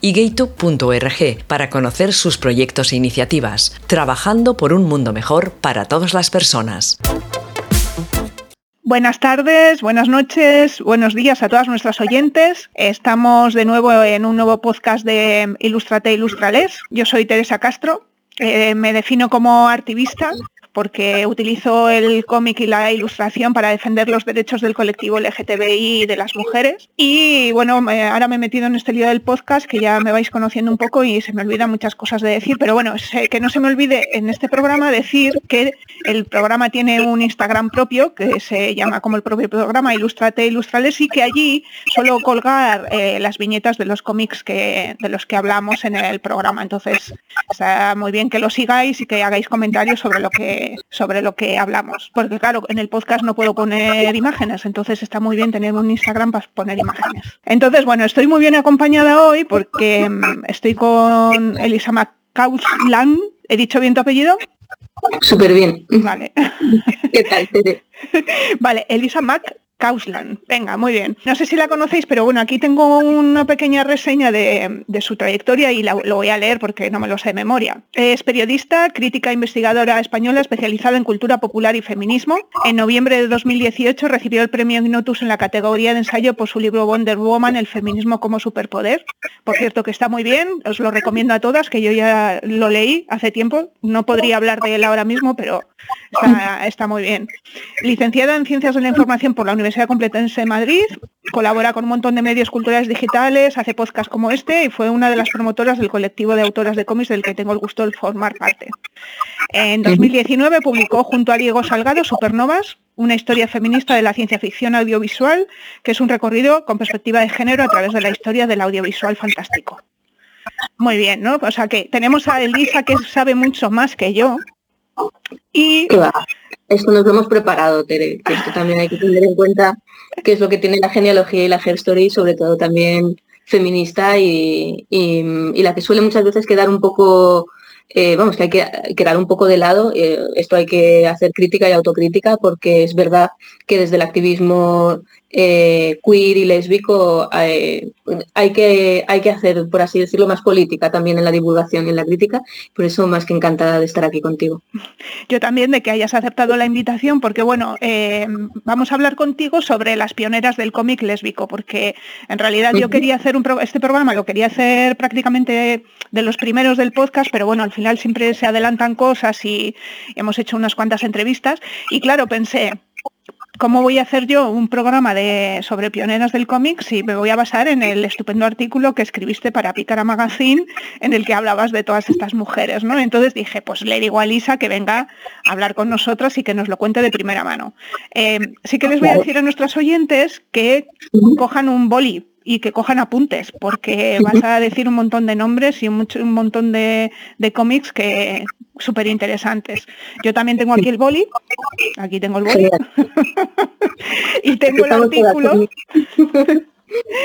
y gaytube.org para conocer sus proyectos e iniciativas, trabajando por un mundo mejor para todas las personas. Buenas tardes, buenas noches, buenos días a todas nuestras oyentes. Estamos de nuevo en un nuevo podcast de Ilustrate Ilustrales. Yo soy Teresa Castro, eh, me defino como activista porque utilizo el cómic y la ilustración para defender los derechos del colectivo LGTBI y de las mujeres. Y bueno, ahora me he metido en este lío del podcast, que ya me vais conociendo un poco y se me olvidan muchas cosas de decir, pero bueno, que no se me olvide en este programa decir que el programa tiene un Instagram propio, que se llama como el propio programa Ilustrate Ilustrales, y que allí suelo colgar eh, las viñetas de los cómics que, de los que hablamos en el programa. Entonces, está muy bien que lo sigáis y que hagáis comentarios sobre lo que sobre lo que hablamos. Porque claro, en el podcast no puedo poner imágenes, entonces está muy bien tener un Instagram para poner imágenes. Entonces, bueno, estoy muy bien acompañada hoy porque mm, estoy con Elisa McCausland. ¿He dicho bien tu apellido? Súper bien. Vale. ¿Qué tal, Vale, Elisa Mac Kausland. Venga, muy bien. No sé si la conocéis, pero bueno, aquí tengo una pequeña reseña de, su trayectoria y lo voy a leer porque no me lo sé de memoria. Es periodista, crítica investigadora española especializada en cultura popular y feminismo. En noviembre de 2018 recibió el premio Ignotus en la categoría de ensayo por su libro Wonder Woman, el feminismo como superpoder. Por cierto, que está muy bien, os lo recomiendo a todas, que yo ya lo leí hace tiempo. No podría hablar de él ahora mismo, pero está, está muy bien. Licenciada en Ciencias de la Información por la Universidad Universidad Complutense de Madrid, colabora con un montón de medios culturales digitales, hace podcast como este y fue una de las promotoras del colectivo de autoras de cómics del que tengo el gusto de formar parte. En 2019 publicó junto a Diego Salgado Supernovas, una historia feminista de la ciencia ficción audiovisual, que es un recorrido con perspectiva de género a través de la historia del audiovisual fantástico. Muy bien, ¿no? O sea que tenemos a Elisa que sabe mucho más que yo. Y esto nos lo hemos preparado, Tere, que esto también hay que tener en cuenta qué es lo que tiene la genealogía y la hair sobre todo también feminista y, la que suele muchas veces quedar un poco, eh, vamos, que hay que quedar un poco de lado. Eh, esto hay que hacer crítica y autocrítica porque es verdad que desde el activismo eh, queer y lésbico eh, hay, que, hay que hacer, por así decirlo, más política también en la divulgación y en la crítica. Por eso más que encantada de estar aquí contigo. Yo también de que hayas aceptado la invitación, porque bueno, eh, vamos a hablar contigo sobre las pioneras del cómic lésbico, porque en realidad yo quería hacer un este programa, lo quería hacer prácticamente de los primeros del podcast, pero bueno, al final siempre se adelantan cosas y hemos hecho unas cuantas entrevistas. Y claro, pensé, ¿Cómo voy a hacer yo un programa de, sobre pioneras del cómic si me voy a basar en el estupendo artículo que escribiste para Picara Magazine en el que hablabas de todas estas mujeres? ¿no? Entonces dije, pues le digo a Lisa que venga a hablar con nosotras y que nos lo cuente de primera mano. Eh, sí que les voy a decir a nuestros oyentes que cojan un boli y que cojan apuntes, porque vas a decir un montón de nombres y un, un montón de, de cómics que súper interesantes. Yo también tengo aquí el boli, aquí tengo el boli, y tengo el artículo.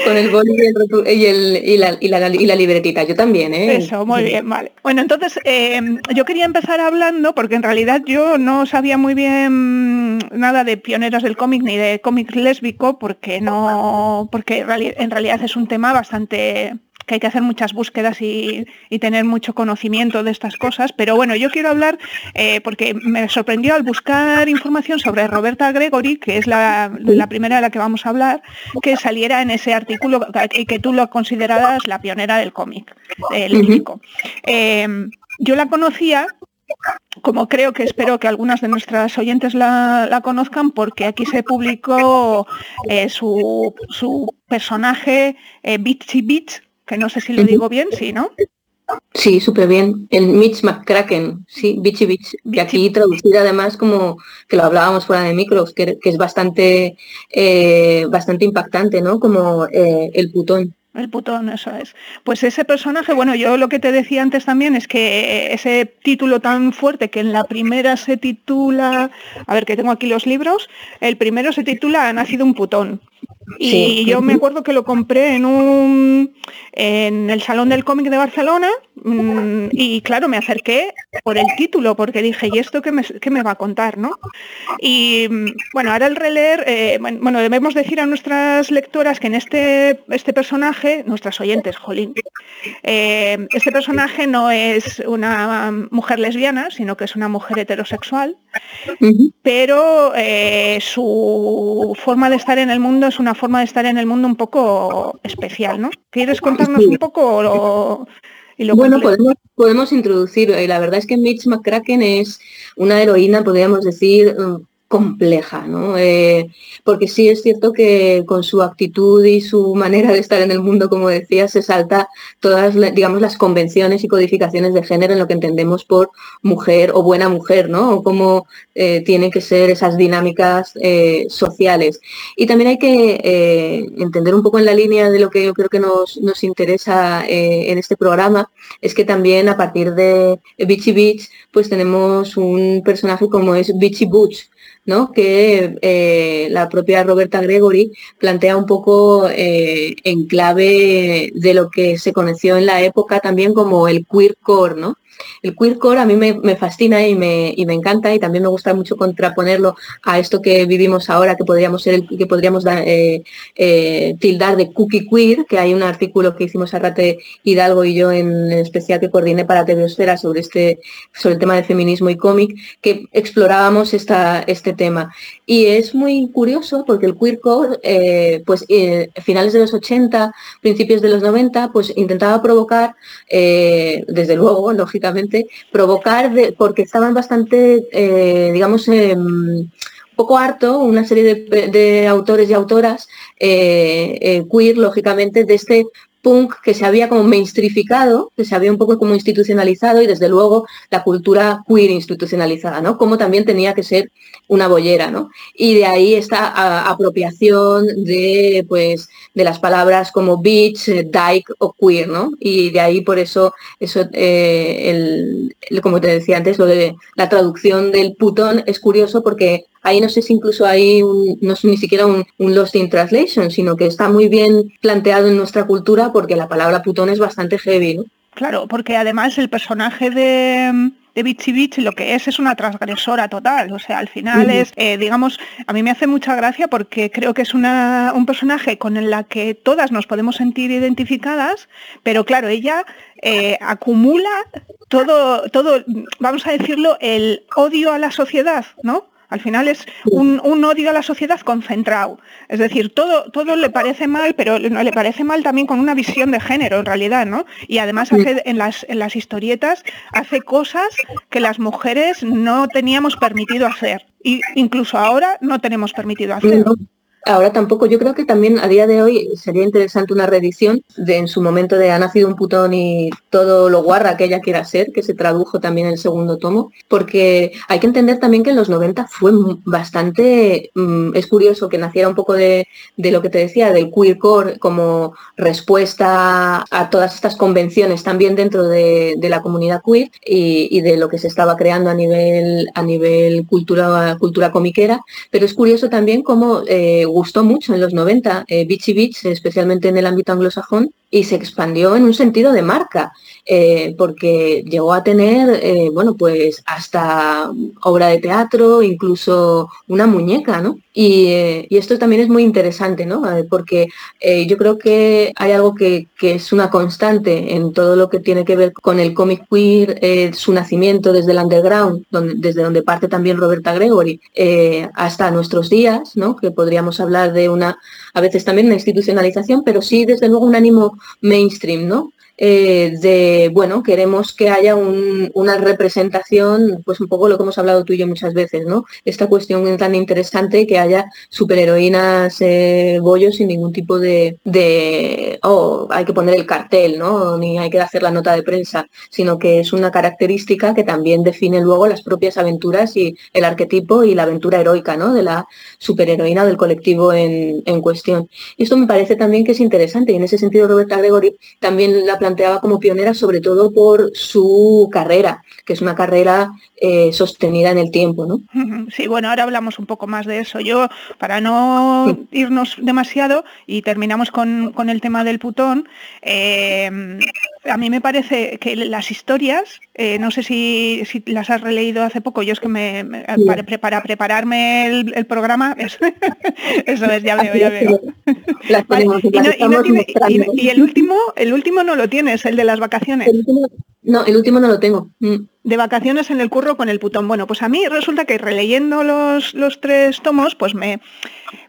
Con el boli y, el, y, la, y, la, y, la, libretita, yo también, ¿eh? Eso, muy bien, vale. Bueno, entonces eh, yo quería empezar hablando, porque en realidad yo no sabía muy bien nada de pioneras del cómic ni de cómic lésbico, porque no, porque en realidad es un tema bastante que hay que hacer muchas búsquedas y, tener mucho conocimiento de estas cosas, pero bueno, yo quiero hablar, eh, porque me sorprendió al buscar información sobre Roberta Gregory, que es la, primera de la que vamos a hablar, que saliera en ese artículo y que tú lo consideraras la pionera del cómic lírico. Eh, yo la conocía como creo que espero que algunas de nuestras oyentes la, conozcan, porque aquí se publicó eh, su, personaje eh, Bitsy Beach, que no sé si lo digo bien, sí, ¿no? Sí, súper bien. El Mitch McCracken, sí, Bitchy Bitch, que aquí traducida además como que lo hablábamos fuera de micros, que, es bastante, eh, bastante impactante, ¿no? Como eh, el putón. El putón, eso es. Pues ese personaje, bueno, yo lo que te decía antes también es que ese título tan fuerte que en la primera se titula, a ver que tengo aquí los libros, el primero se titula Ha nacido un putón. Y yo me acuerdo que lo compré en un en el Salón del Cómic de Barcelona mm, y claro, me acerqué por el título porque dije, ¿y esto qué me, me va a contar? ¿no? Y mm, bueno, ahora el releer, eh, bueno, debemos decir a nuestras lectoras que en este, este personaje, nuestras oyentes, jolín, eh, este personaje no es una mujer lesbiana, sino que es una mujer heterosexual, pero eh, su forma de estar en el mundo es una forma de estar en el mundo un poco especial, ¿no? ¿Quieres contarnos un poco y lo bueno, podemos, podemos introducir, y la verdad es que Mitch McCracken es una heroína, podríamos decir, mm, compleja, ¿no? Eh, porque sí es cierto que con su actitud y su manera de estar en el mundo, como decía, se salta todas, digamos, las convenciones y codificaciones de género en lo que entendemos por mujer o buena mujer, ¿no? O cómo eh, tienen que ser esas dinámicas eh, sociales. Y también hay que entender un poco en la línea de lo que yo creo que nos, nos interesa en este programa, es que también a partir de Bitchy Beach, pues tenemos un personaje como es Bitchy Butch, que eh, la propia Roberta Gregory plantea un poco eh, en clave de lo que se conoció en la época también como el queercore, ¿no? El queercore a mí me, fascina y me, me, encanta y también me gusta mucho contraponerlo a esto que vivimos ahora, que podríamos ser que podríamos eh, eh, tildar de cookie queer, que hay un artículo que hicimos a Rate Hidalgo y yo en, especial que coordiné para Tebiosfera sobre este, sobre el tema del feminismo y cómic, que explorábamos esta, este tema. Y es muy curioso porque el queercore, eh, pues finales de los 80, principios de los 90, pues intentaba provocar, desde luego, lógicamente, provocar, porque estaban bastante, eh, digamos, eh, un poco harto una serie de, autores y autoras eh, queer, lógicamente, de este punk que se había como mainstreamificado, que se había un poco como institucionalizado y desde luego la cultura queer institucionalizada, ¿no? Como también tenía que ser una bollera, ¿no? Y de ahí esta apropiación de, pues, de las palabras como beach, dyke o queer, ¿no? Y de ahí por eso, eso eh, el, como te decía antes, lo de la traducción del putón es curioso porque ahí no sé si incluso hay un, no es ni siquiera un, Lost in Translation, sino que está muy bien planteado en nuestra cultura porque la palabra putón es bastante heavy, ¿no? Claro, porque además el personaje de, de Bitchy Beach lo que es es una transgresora total. O sea, al final es, eh, digamos, a mí me hace mucha gracia porque creo que es una, un personaje con el que todas nos podemos sentir identificadas, pero claro, ella eh, acumula todo, todo, vamos a decirlo, el odio a la sociedad, ¿no? Al final es un, odio a la sociedad concentrado. Es decir, todo, todo le parece mal, pero le parece mal también con una visión de género en realidad, ¿no? Y además hace, en, las, en las historietas hace cosas que las mujeres no teníamos permitido hacer. Y incluso ahora no tenemos permitido hacer. Ahora tampoco, yo creo que también a día de hoy sería interesante una reedición de en su momento de Ha nacido un putón y todo lo guarda que ella quiera ser, que se tradujo también en el segundo tomo, porque hay que entender también que en los 90 fue bastante, mm, es curioso que naciera un poco de, lo que te decía, del queercore como respuesta a todas estas convenciones también dentro de, la comunidad queer y, de lo que se estaba creando a nivel, a nivel cultura, cultura comiquera, pero es curioso también cómo eh, gustó mucho en los 90, eh, Beachy Beach, especialmente en el ámbito anglosajón, y se expandió en un sentido de marca, eh, porque llegó a tener, eh, bueno, pues hasta obra de teatro, incluso una muñeca, ¿no? Y, eh, esto también es muy interesante, ¿no? porque yo creo que hay algo que, es una constante en todo lo que tiene que ver con el cómic queer, su nacimiento desde el underground, desde donde parte también Roberta Gregory, hasta nuestros días, ¿no? Que podríamos hablar de una, a veces también una institucionalización, pero sí desde luego un ánimo mainstream, ¿no? Eh, de, bueno, queremos que haya una representación, pues un poco lo que hemos hablado tú y yo muchas veces, ¿no? Esta cuestión tan interesante que haya superheroínas eh, bollos sin ningún tipo de, de, oh, hay que poner el cartel, ¿no? Ni hay que hacer la nota de prensa, sino que es una característica que también define luego las propias aventuras y el arquetipo y la aventura heroica, ¿no? De la superheroína del colectivo en, en cuestión. Y esto me parece también que es interesante y en ese sentido Roberta Gregory también la planteaba como pionera sobre todo por su carrera, que es una carrera eh, sostenida en el tiempo. ¿no? Sí, bueno, ahora hablamos un poco más de eso. Yo, para no irnos demasiado, y terminamos con, el tema del putón, eh, a mí me parece que las historias, eh, no sé si, las has releído hace poco, yo es que me, para, prepararme el, programa, eso, es, ya veo, ya veo. y, el último, el último no lo tienes, el de las vacaciones. no, el último no lo tengo. Mm de vacaciones en el curro con el putón. Bueno, pues a mí resulta que releyendo los, los tres tomos, pues me,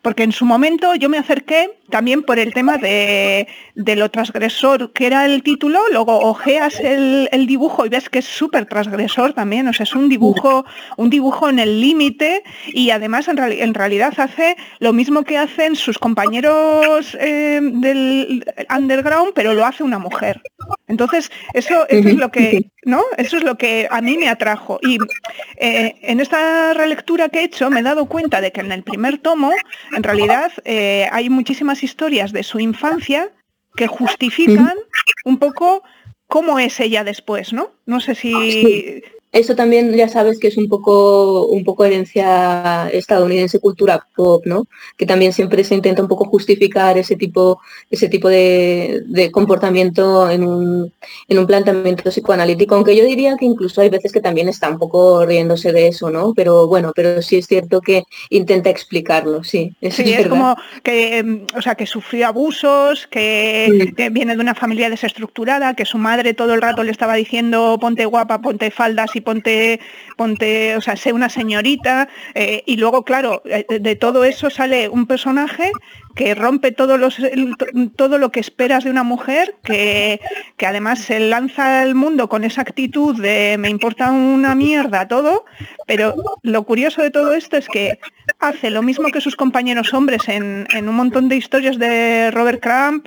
porque en su momento yo me acerqué también por el tema de, lo transgresor, que era el título, luego ojeas el, dibujo y ves que es súper transgresor también, o sea, es un dibujo, un dibujo en el límite y además en, en, realidad hace lo mismo que hacen sus compañeros eh, del underground, pero lo hace una mujer. Entonces, eso, eso es lo que, ¿no? Eso es lo que a mí me atrajo. Y eh, en esta relectura que he hecho me he dado cuenta de que en el primer tomo en realidad eh, hay muchísimas historias de su infancia que justifican un poco cómo es ella después, ¿no? No sé si eso también ya sabes que es un poco, un poco herencia estadounidense, cultura pop, ¿no? Que también siempre se intenta un poco justificar ese tipo, ese tipo de, comportamiento en un, en un, planteamiento psicoanalítico, aunque yo diría que incluso hay veces que también está un poco riéndose de eso, ¿no? Pero bueno, pero sí es cierto que intenta explicarlo, sí. sí, es, como que, em, o sea, que sufrió abusos, que, que viene de una familia desestructurada, que su madre todo el rato le estaba diciendo ponte guapa, ponte faldas y ponte, ponte, o sea, sé una señorita, eh, y luego, claro, eh, de todo eso sale un personaje que rompe todo, los, todo lo que esperas de una mujer, que, que, además se lanza al mundo con esa actitud de me importa una mierda todo, pero lo curioso de todo esto es que hace lo mismo que sus compañeros hombres en, en un montón de historias de Robert Crumb,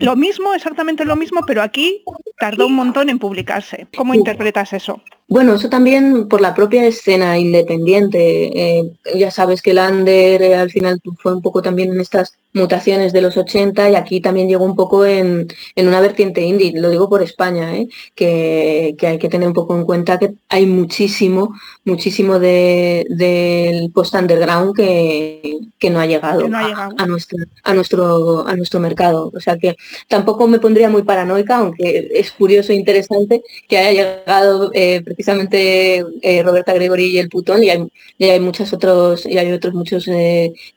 lo mismo, exactamente lo mismo, pero aquí tardó un montón en publicarse. ¿Cómo interpretas eso? Bueno, eso también por la propia escena independiente. Eh, ya sabes que Lander eh, al final fue un poco también en estas mutaciones de los 80 y aquí también llegó un poco en, una vertiente indie, lo digo por España, ¿eh? que, hay que tener un poco en cuenta que hay muchísimo, muchísimo del post-underground que, no ha llegado, A, nuestro, a, nuestro, a nuestro mercado. O sea que tampoco me pondría muy paranoica, aunque es curioso e interesante que haya llegado eh, precisamente eh, Roberta Gregory y el Putón y hay, hay muchos otros, y hay otros muchos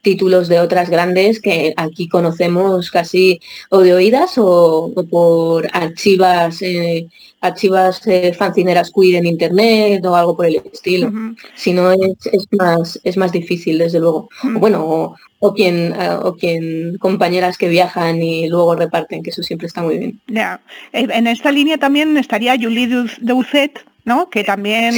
títulos de otras grandes que aquí conocemos casi o de oídas o, por archivas, eh, archivas eh, fancineras queer en internet o algo por el estilo. Si no es, más, es más difícil, desde luego. bueno, o, quien, eh, o quien compañeras que viajan y luego reparten, que eso siempre está muy bien. Ya. En esta línea también estaría Julie Doucet, ¿no? Que también,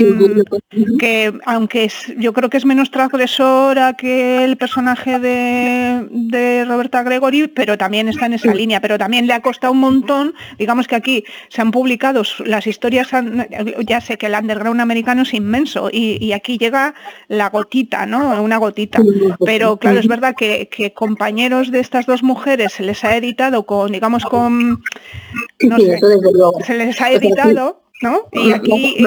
que aunque es, yo creo que es menos transgresora que el personaje de, de, Roberta Gregory, pero también está en esa línea, pero también le ha costado un montón, digamos que aquí se han publicado las historias, ya sé que el underground americano es inmenso y, aquí llega la gotita, ¿no? Una gotita, pero claro, es verdad que, que compañeros de estas dos mujeres se les ha editado con, digamos, con, no sé, se les ha editado ¿no? Y aquí...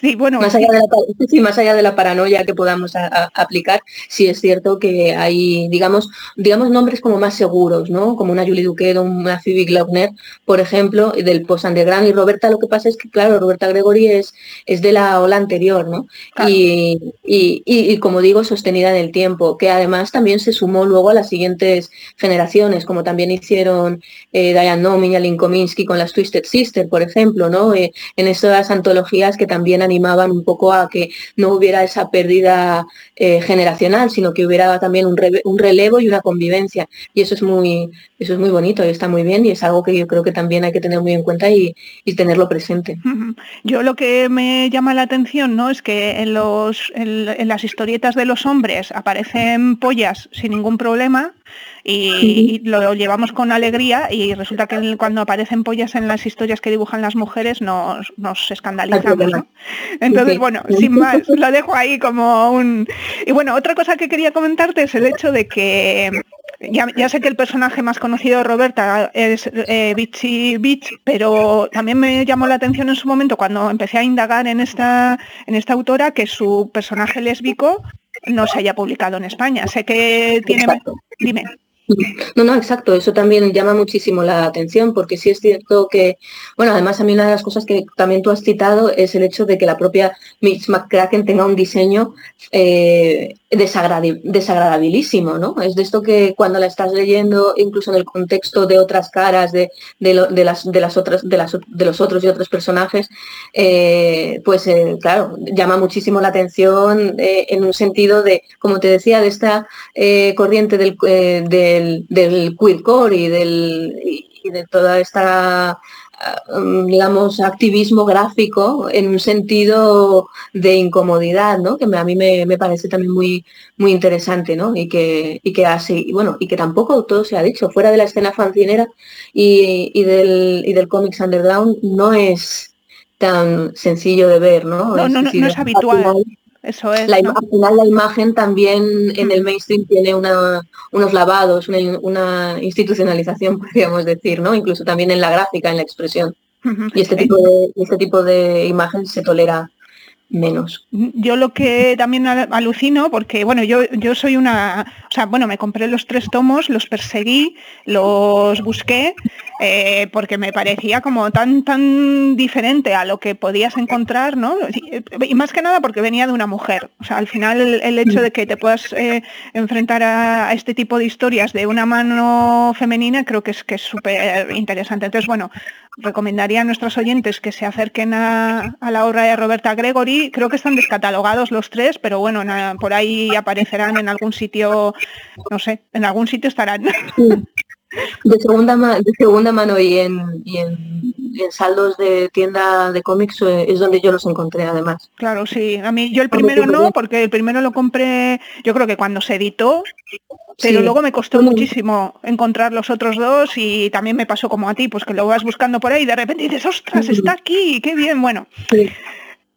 Sí, bueno, más allá, de la, más allá de la paranoia que podamos aplicar, sí es cierto que hay, digamos, digamos nombres como más seguros, ¿no? Como una Julie Duquedo, una Phoebe Glaubner, por ejemplo, del post underground. Y Roberta, lo que pasa es que, claro, Roberta Gregory es, es de la ola anterior, ¿no? Y, y, como digo, sostenida en el tiempo, que además también se sumó luego a las siguientes generaciones, como también hicieron eh, Diane Nomi y Aline Kominsky con las Twisted Sister, por ejemplo, ¿no? Eh, en esas antologías que también animaban un poco a que no hubiera esa pérdida eh, generacional, sino que hubiera también un, relevo y una convivencia. Y eso es muy, eso es muy bonito y está muy bien y es algo que yo creo que también hay que tener muy en cuenta y, tenerlo presente. Yo lo que me llama la atención ¿no? es que en, los, en las historietas de los hombres aparecen pollas sin ningún problema y, lo llevamos con alegría y resulta que cuando aparecen pollas en las historias que dibujan las mujeres nos, nos escandalizamos. Entonces, bueno, sin más, lo dejo ahí como un... Y bueno, otra cosa que quería comentarte es el hecho de que ya, sé que el personaje más conocido de Roberta es eh, Bitchy Beach, pero también me llamó la atención en su momento cuando empecé a indagar en esta, en esta autora que su personaje lésbico no se haya publicado en España. Sé que tiene... Dime. No, no, exacto, eso también llama muchísimo la atención porque sí es cierto que, bueno, además a mí una de las cosas que también tú has citado es el hecho de que la propia Mitch McCracken tenga un diseño eh, desagradabilísimo, ¿no? Es de esto que cuando la estás leyendo, incluso en el contexto de otras caras de, las, de las otras, de, las, de los otros y otros personajes, eh, pues eh, claro, llama muchísimo la atención en un sentido de, como te decía, de esta corriente del, de del, queercore y, del, y de toda esta um, digamos, activismo gráfico en un sentido de incomodidad, ¿no? Que a mí me, parece también muy, muy interesante, ¿no? Y que, y que así, bueno, y que tampoco todo se ha dicho, fuera de la escena fancinera y, del, y del cómics underground no es tan sencillo de ver, ¿no? No, no, no, es habitual. Eso es. La Al final la imagen también en el mainstream tiene unos lavados, una, institucionalización, podríamos decir, ¿no? Incluso también en la gráfica, en la expresión. Y este tipo de, este tipo de imagen se tolera menos. Yo lo que también alucino, porque bueno, yo, yo soy una, o sea, bueno, me compré los tres tomos, los perseguí, los busqué, eh, porque me parecía como tan, tan diferente a lo que podías encontrar, ¿no? Y, más que nada porque venía de una mujer. O sea, al final el, hecho de que te puedas eh, enfrentar a, este tipo de historias de una mano femenina creo que es que es súper interesante. Entonces, bueno, recomendaría a nuestros oyentes que se acerquen a, la obra de Roberta Gregory. Creo que están descatalogados los tres, pero bueno, por ahí aparecerán en algún sitio, no sé, en algún sitio estarán. De segunda, de segunda mano y en, y en, saldos de tienda de cómics eh, es donde yo los encontré además. Claro, sí. A mí yo el primero no, porque el primero lo compré, yo creo que cuando se editó, pero luego me costó muchísimo encontrar los otros dos y también me pasó como a ti, pues que lo vas buscando por ahí y de repente dices, ostras, está aquí, qué bien, bueno.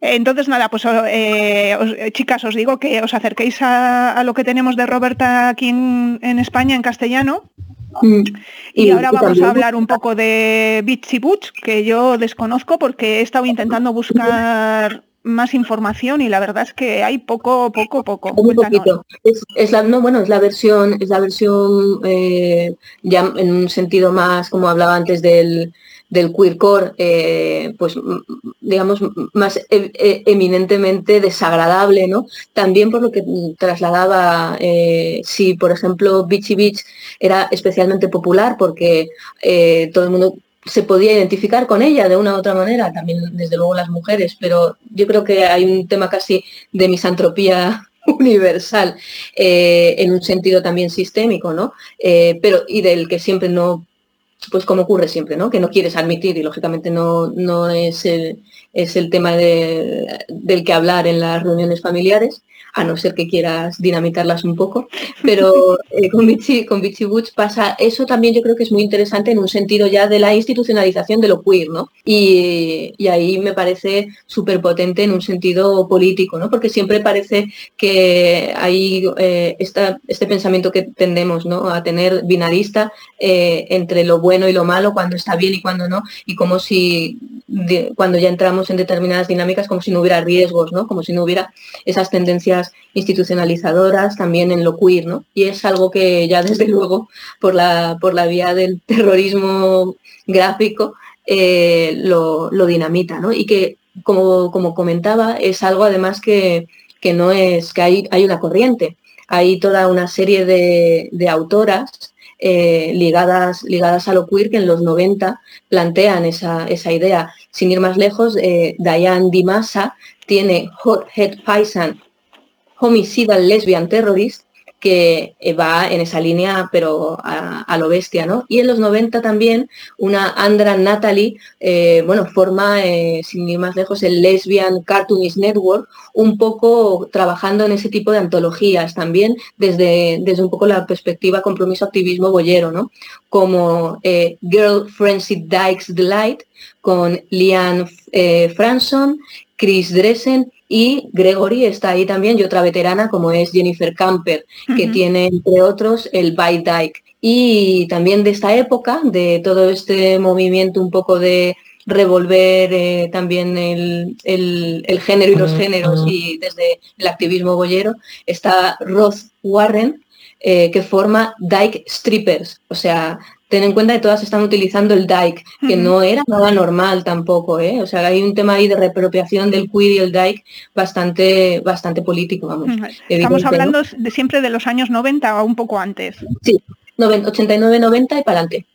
Entonces, nada, pues eh, eh, chicas, os digo que os acerquéis a, lo que tenemos de Roberta aquí en España, en castellano, Mm. Y, ahora vamos a hablar un poco de Bitsy Butch, que yo desconozco porque he estado intentando buscar más información y la verdad es que hay poco, poco, poco. Es, la, no, bueno, es la versión, es la versión eh, ya en un sentido más, como hablaba antes del, del queercore, eh, pues digamos, más e, e, eminentemente desagradable, ¿no? También por lo que trasladaba, eh, si por ejemplo Beachy Beach era especialmente popular porque eh, todo el mundo se podía identificar con ella de una u otra manera, también desde luego las mujeres, pero yo creo que hay un tema casi de misantropía universal en un sentido también sistémico, ¿no? pero y del que siempre no pues como ocurre siempre, ¿no? Que no quieres admitir y lógicamente no, no es, el, es el tema del que hablar en las reuniones familiares a no ser que quieras dinamitarlas un poco. Pero eh, con, Vichy, con Woods pasa eso también yo creo que es muy interesante en un sentido ya de la institucionalización de lo queer, ¿no? Y, ahí me parece súper potente en un sentido político, ¿no? Porque siempre parece que hay eh, este pensamiento que tendemos, ¿no? A tener binarista eh, entre lo bueno y lo malo, cuando está bien y cuando no, y como si cuando ya entramos en determinadas dinámicas, como si no hubiera riesgos, ¿no? Como si no hubiera esas tendencias institucionalizadoras también en lo queer, ¿no? Y es algo que ya desde luego por la, por la vía del terrorismo gráfico eh, lo, dinamita, ¿no? Y que, como, como comentaba, es algo además que, que no es, que hay, hay una corriente, hay toda una serie de, autoras eh, ligadas, ligadas a lo queer que en los 90 plantean esa, esa idea. Sin ir más lejos, eh, Diane Dimasa tiene Hot Head Paisan, Homicidal Lesbian Terrorist, que eh, va en esa línea, pero a, lo bestia, ¿no? Y en los 90 también una Andra Natalie, eh, bueno, forma, eh, sin ir más lejos, el Lesbian Cartoonist Network, un poco trabajando en ese tipo de antologías también, desde, desde un poco la perspectiva compromiso activismo boyero, ¿no? Como Girl Frenzy Dykes Delight, con Lian Franson, Chris Dressen y Gregory está ahí también y otra veterana como es Jennifer Camper, que tiene entre otros el Bite Dyke. Y también de esta época, de todo este movimiento un poco de revolver eh, también el, género y los géneros y desde el activismo boyero, está Roth Warren, eh, que forma Dyke Strippers, o sea, ten en cuenta que todas están utilizando el Dyke, que no era nada normal tampoco, ¿eh? O sea, hay un tema ahí de repropiación del queer y el Dyke bastante, bastante político, vamos. Estamos hablando de siempre de los años 90 o un poco antes. Sí, 89, 90 y para adelante.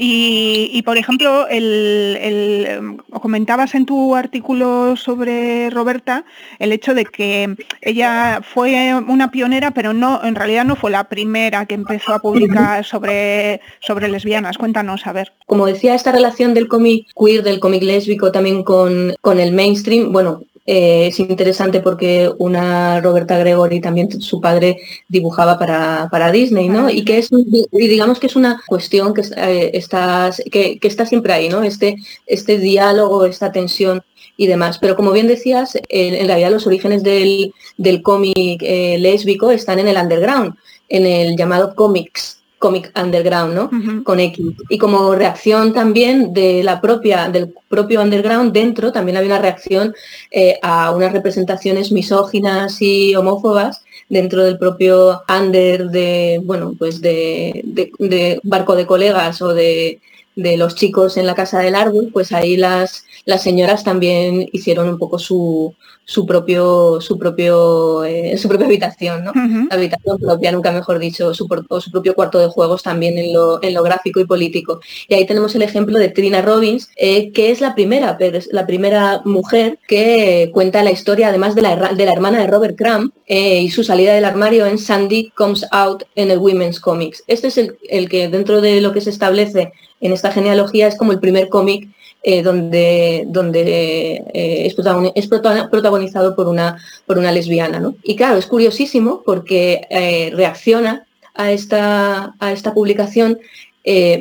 Y, por ejemplo, el, comentabas en tu artículo sobre Roberta el hecho de que ella fue una pionera, pero no, en realidad no fue la primera que empezó a publicar sobre, sobre lesbianas. Cuéntanos, a ver. Como decía, esta relación del cómic queer, del cómic lésbico también con, con el mainstream, bueno, eh, es interesante porque una Roberta Gregory también su padre dibujaba para, Disney, ¿no? Y que es digamos que es una cuestión que, eh, está, que, está siempre ahí, ¿no? Este, este diálogo, esta tensión y demás. Pero como bien decías, en, realidad los orígenes del, cómic eh, lésbico están en el underground, en el llamado cómics Comic Underground, ¿no? Con X. Y como reacción también de la propia, del propio underground dentro, también había una reacción eh, a unas representaciones misóginas y homófobas dentro del propio under de, bueno, pues de, de barco de colegas o de, de los chicos en la casa del árbol, pues ahí las, las señoras también hicieron un poco su, su propio, su propio, eh, su propia habitación, ¿no? La habitación propia, nunca mejor dicho, su, o su propio cuarto de juegos también en lo, en lo, gráfico y político. Y ahí tenemos el ejemplo de Trina Robbins, eh, que es la primera, la primera mujer que cuenta la historia, además de la, de la hermana de Robert Crumb, eh, y su salida del armario en Sandy Comes Out en el Women's Comics. Este es el, el que dentro de lo que se establece en esta genealogía es como el primer cómic eh, donde, donde eh, es, protagonizado por una, por una lesbiana. ¿no? Y claro, es curiosísimo porque eh, reacciona a esta, a esta publicación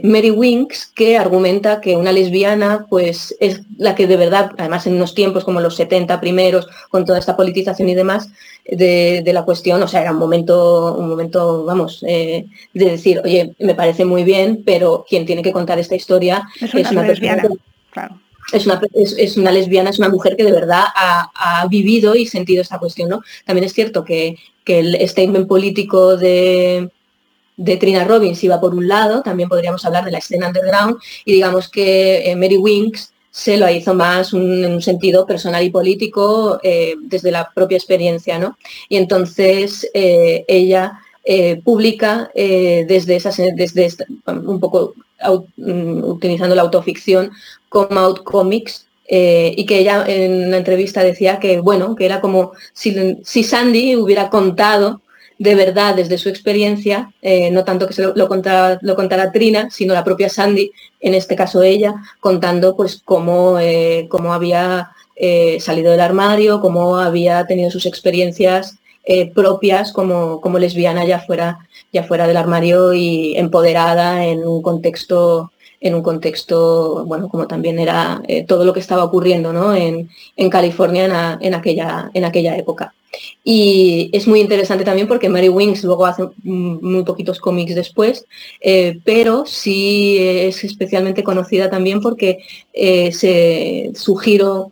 Mary Winks, que argumenta que una lesbiana pues, es la que de verdad, además en unos tiempos como los 70 primeros, con toda esta politización y demás de, la cuestión, o sea, era un momento, un momento vamos, de decir, oye, me parece muy bien, pero quien tiene que contar esta historia es una, lesbiana. Es una, es, una, lesbiana, es una mujer que de verdad ha, vivido y sentido esta cuestión. ¿no? También es cierto que, el statement político de, Trina Robbins iba por un lado, también podríamos hablar de la escena underground, y digamos que eh, Mary Winks se lo hizo más en un sentido personal y político eh, desde la propia experiencia. ¿no? Y entonces eh, ella publica desde, esas, desde un poco Mm, utilizando la autoficción, Come Out Comics, y que ella en una entrevista decía que, bueno, que era como si, si Sandy hubiera contado de verdad desde su experiencia, eh, no tanto que se lo, contara, lo, contara, Trina, sino la propia Sandy, en este caso ella, contando pues cómo, eh, cómo había salido del armario, cómo había tenido sus experiencias propias como, como lesbiana ya fuera ya fuera del armario y empoderada en un contexto en un contexto, bueno, como también era eh, todo lo que estaba ocurriendo ¿no? en, California en, aquella, en aquella época. Y es muy interesante también porque Mary Wings luego hace muy poquitos cómics después, eh, pero sí es especialmente conocida también porque eh, se, su giro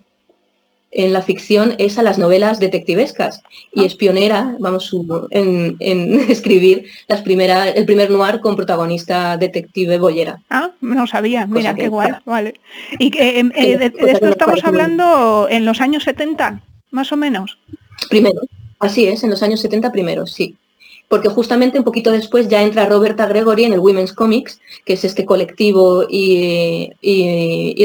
en la ficción es a las novelas detectivescas y ah. es pionera, vamos, en, escribir las primeras, el primer noir con protagonista detective boyera. Ah, no sabía, mira qué guay, vale. Y em, eh, de, esto estamos hablando en los años 70, más o menos. Primero, así es, en los años 70 primero, sí. porque justamente un poquito después ya entra Roberta Gregory en el Women's Comics, que es este colectivo y,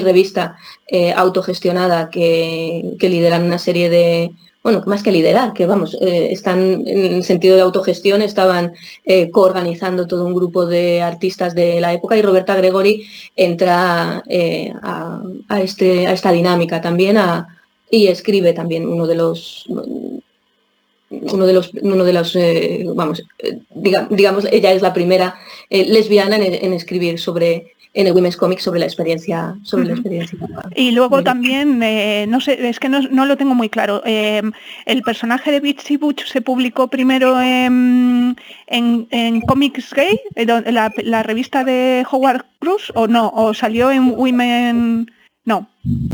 revista eh, autogestionada que, que lideran una serie de, bueno, más que liderar, que vamos, eh, están en el sentido de autogestión, estaban eh, coorganizando todo un grupo de artistas de la época y Roberta Gregory entra eh, a, este, a esta dinámica también y escribe también uno de los uno de los uno de los vamos digamos ella es la primera lesbiana en, escribir sobre en el Women's Comics sobre la experiencia sobre la experiencia y luego también eh, no sé es que no, lo tengo muy claro eh, el personaje de Bitsy Butch se publicó primero en, en, Comics Gay eh, la, la, revista de Howard Cruz o no o salió en Women no.